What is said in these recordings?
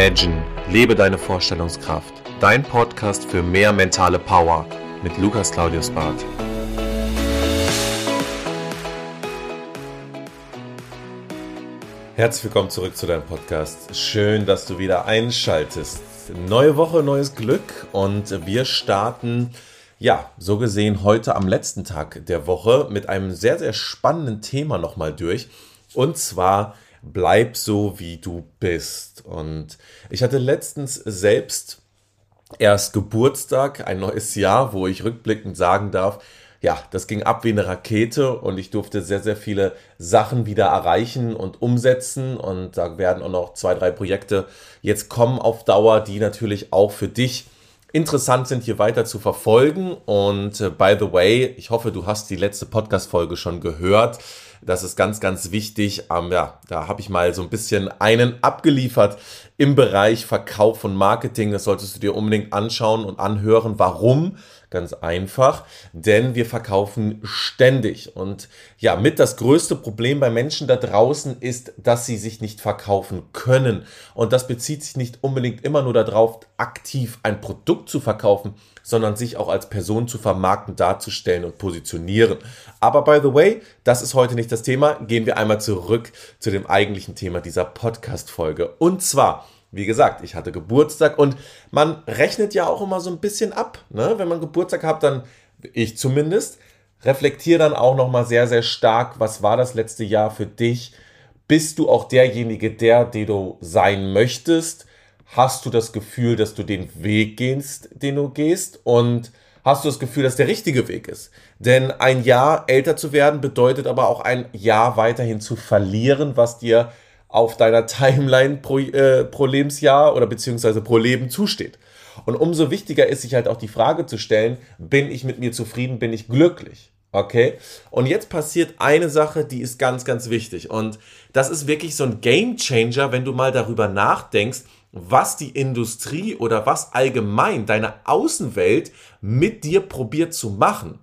Imagine, lebe deine Vorstellungskraft. Dein Podcast für mehr mentale Power mit Lukas Claudius Barth. Herzlich willkommen zurück zu deinem Podcast. Schön, dass du wieder einschaltest. Neue Woche, neues Glück und wir starten, ja, so gesehen heute am letzten Tag der Woche mit einem sehr, sehr spannenden Thema nochmal durch. Und zwar bleib so, wie du bist. Und ich hatte letztens selbst erst Geburtstag, ein neues Jahr, wo ich rückblickend sagen darf, ja, das ging ab wie eine Rakete und ich durfte sehr, sehr viele Sachen wieder erreichen und umsetzen. Und da werden auch noch zwei, drei Projekte jetzt kommen auf Dauer, die natürlich auch für dich interessant sind, hier weiter zu verfolgen. Und äh, by the way, ich hoffe, du hast die letzte Podcast-Folge schon gehört. Das ist ganz, ganz wichtig. Ähm, ja, da habe ich mal so ein bisschen einen abgeliefert im Bereich Verkauf und Marketing. Das solltest du dir unbedingt anschauen und anhören. Warum? Ganz einfach, denn wir verkaufen ständig. Und ja, mit das größte Problem bei Menschen da draußen ist, dass sie sich nicht verkaufen können. Und das bezieht sich nicht unbedingt immer nur darauf, aktiv ein Produkt zu verkaufen, sondern sich auch als Person zu vermarkten, darzustellen und positionieren. Aber by the way, das ist heute nicht das Thema. Gehen wir einmal zurück zu dem eigentlichen Thema dieser Podcast-Folge. Und zwar, wie gesagt, ich hatte Geburtstag und man rechnet ja auch immer so ein bisschen ab. Ne? Wenn man Geburtstag hat, dann, ich zumindest, reflektiere dann auch nochmal sehr, sehr stark, was war das letzte Jahr für dich? Bist du auch derjenige, der, der du sein möchtest? Hast du das Gefühl, dass du den Weg gehst, den du gehst? Und hast du das Gefühl, dass der richtige Weg ist? Denn ein Jahr älter zu werden bedeutet aber auch ein Jahr weiterhin zu verlieren, was dir auf deiner Timeline pro, äh, pro Lebensjahr oder beziehungsweise pro Leben zusteht. Und umso wichtiger ist sich halt auch die Frage zu stellen, bin ich mit mir zufrieden, bin ich glücklich? Okay? Und jetzt passiert eine Sache, die ist ganz, ganz wichtig. Und das ist wirklich so ein Game Changer, wenn du mal darüber nachdenkst, was die Industrie oder was allgemein deine Außenwelt mit dir probiert zu machen.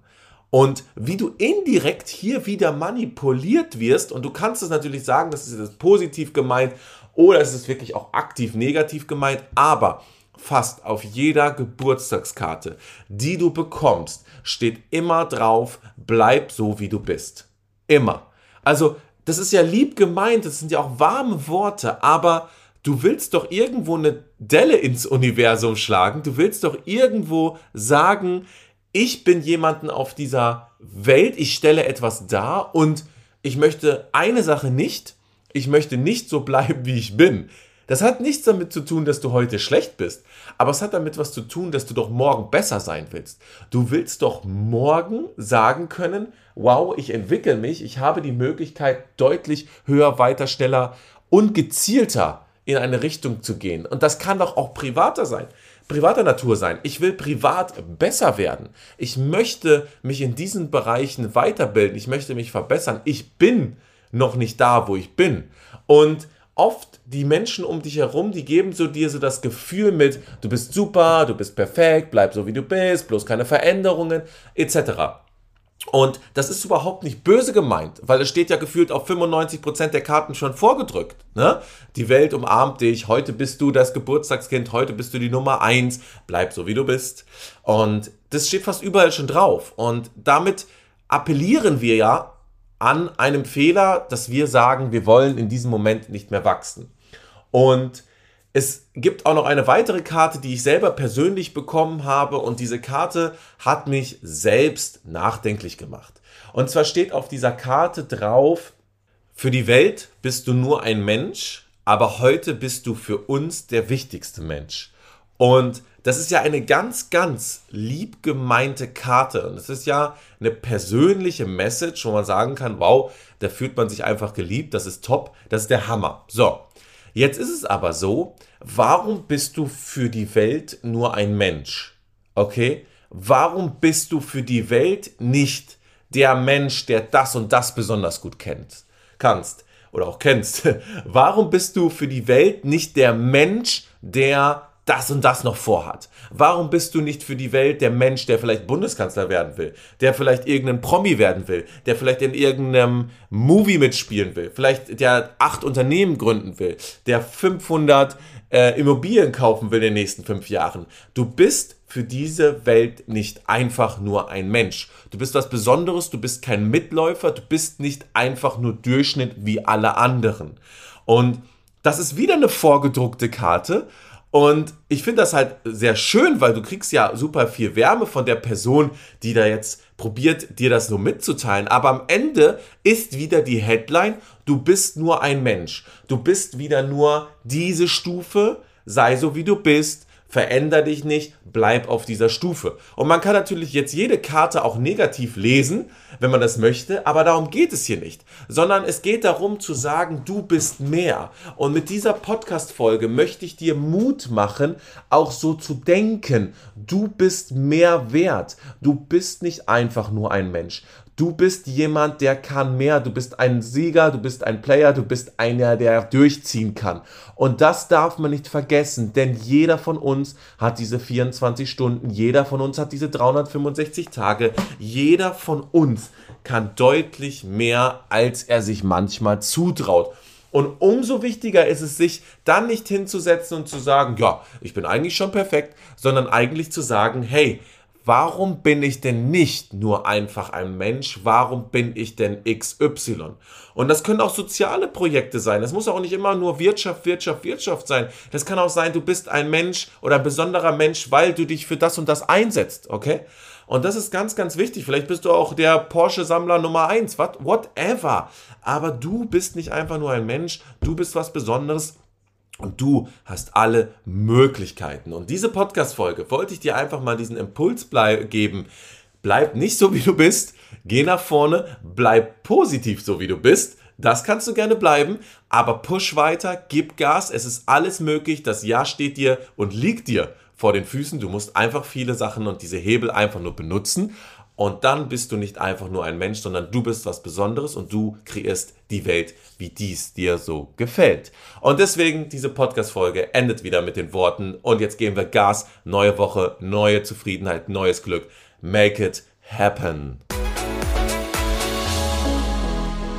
Und wie du indirekt hier wieder manipuliert wirst, und du kannst es natürlich sagen, das ist jetzt positiv gemeint oder es ist wirklich auch aktiv negativ gemeint, aber fast auf jeder Geburtstagskarte, die du bekommst, steht immer drauf, bleib so wie du bist. Immer. Also, das ist ja lieb gemeint, das sind ja auch warme Worte, aber du willst doch irgendwo eine Delle ins Universum schlagen, du willst doch irgendwo sagen, ich bin jemanden auf dieser Welt, ich stelle etwas dar und ich möchte eine Sache nicht, ich möchte nicht so bleiben, wie ich bin. Das hat nichts damit zu tun, dass du heute schlecht bist, aber es hat damit was zu tun, dass du doch morgen besser sein willst. Du willst doch morgen sagen können, wow, ich entwickle mich, ich habe die Möglichkeit, deutlich höher, weiter, schneller und gezielter in eine Richtung zu gehen. Und das kann doch auch privater sein privater Natur sein. Ich will privat besser werden. Ich möchte mich in diesen Bereichen weiterbilden. Ich möchte mich verbessern. Ich bin noch nicht da, wo ich bin. Und oft die Menschen um dich herum, die geben so dir so das Gefühl mit, du bist super, du bist perfekt, bleib so wie du bist, bloß keine Veränderungen, etc. Und das ist überhaupt nicht böse gemeint, weil es steht ja gefühlt auf 95% der Karten schon vorgedrückt. Ne? Die Welt umarmt dich, heute bist du das Geburtstagskind, heute bist du die Nummer 1, bleib so wie du bist. Und das steht fast überall schon drauf. Und damit appellieren wir ja an einem Fehler, dass wir sagen, wir wollen in diesem Moment nicht mehr wachsen. Und es gibt auch noch eine weitere Karte, die ich selber persönlich bekommen habe und diese Karte hat mich selbst nachdenklich gemacht. Und zwar steht auf dieser Karte drauf, für die Welt bist du nur ein Mensch, aber heute bist du für uns der wichtigste Mensch. Und das ist ja eine ganz, ganz lieb gemeinte Karte. Und es ist ja eine persönliche Message, wo man sagen kann, wow, da fühlt man sich einfach geliebt, das ist top, das ist der Hammer. So, jetzt ist es aber so, warum bist du für die Welt nur ein Mensch? Okay? Warum bist du für die Welt nicht der Mensch, der das und das besonders gut kennt, kannst oder auch kennst? Warum bist du für die Welt nicht der Mensch, der das und das noch vorhat? Warum bist du nicht für die Welt der Mensch, der vielleicht Bundeskanzler werden will, der vielleicht irgendein Promi werden will, der vielleicht in irgendeinem Movie mitspielen will, vielleicht der acht Unternehmen gründen will, der 500 äh, Immobilien kaufen will in den nächsten fünf Jahren? Du bist für diese Welt nicht einfach nur ein Mensch. Du bist was Besonderes, du bist kein Mitläufer, du bist nicht einfach nur Durchschnitt wie alle anderen. Und das ist wieder eine vorgedruckte Karte. Und ich finde das halt sehr schön, weil du kriegst ja super viel Wärme von der Person, die da jetzt probiert, dir das nur mitzuteilen. Aber am Ende ist wieder die Headline, du bist nur ein Mensch. Du bist wieder nur diese Stufe, sei so wie du bist, veränder dich nicht, bleib auf dieser Stufe. Und man kann natürlich jetzt jede Karte auch negativ lesen, wenn man das möchte, aber darum geht es hier nicht, sondern es geht darum zu sagen, du bist mehr. Und mit dieser Podcast-Folge möchte ich dir Mut machen, auch so zu denken, du bist mehr wert. Du bist nicht einfach nur ein Mensch. Du bist jemand, der kann mehr. Du bist ein Sieger, du bist ein Player, du bist einer, der durchziehen kann. Und das darf man nicht vergessen, denn jeder von uns hat diese 24 Stunden, jeder von uns hat diese 365 Tage, jeder von uns kann deutlich mehr, als er sich manchmal zutraut. Und umso wichtiger ist es, sich dann nicht hinzusetzen und zu sagen, ja, ich bin eigentlich schon perfekt, sondern eigentlich zu sagen, hey, warum bin ich denn nicht nur einfach ein Mensch? Warum bin ich denn XY? Und das können auch soziale Projekte sein. Das muss auch nicht immer nur Wirtschaft, Wirtschaft, Wirtschaft sein. Das kann auch sein, du bist ein Mensch oder ein besonderer Mensch, weil du dich für das und das einsetzt, okay? Und das ist ganz, ganz wichtig. Vielleicht bist du auch der Porsche-Sammler Nummer eins, whatever. Aber du bist nicht einfach nur ein Mensch, du bist was Besonderes und du hast alle Möglichkeiten. Und diese Podcast-Folge wollte ich dir einfach mal diesen Impuls geben. Bleib nicht so, wie du bist. Geh nach vorne. Bleib positiv, so wie du bist. Das kannst du gerne bleiben, aber push weiter, gib Gas. Es ist alles möglich. Das Ja steht dir und liegt dir vor den Füßen. Du musst einfach viele Sachen und diese Hebel einfach nur benutzen. Und dann bist du nicht einfach nur ein Mensch, sondern du bist was Besonderes und du kreierst die Welt, wie dies dir so gefällt. Und deswegen, diese Podcast-Folge endet wieder mit den Worten. Und jetzt geben wir Gas. Neue Woche, neue Zufriedenheit, neues Glück. Make it happen.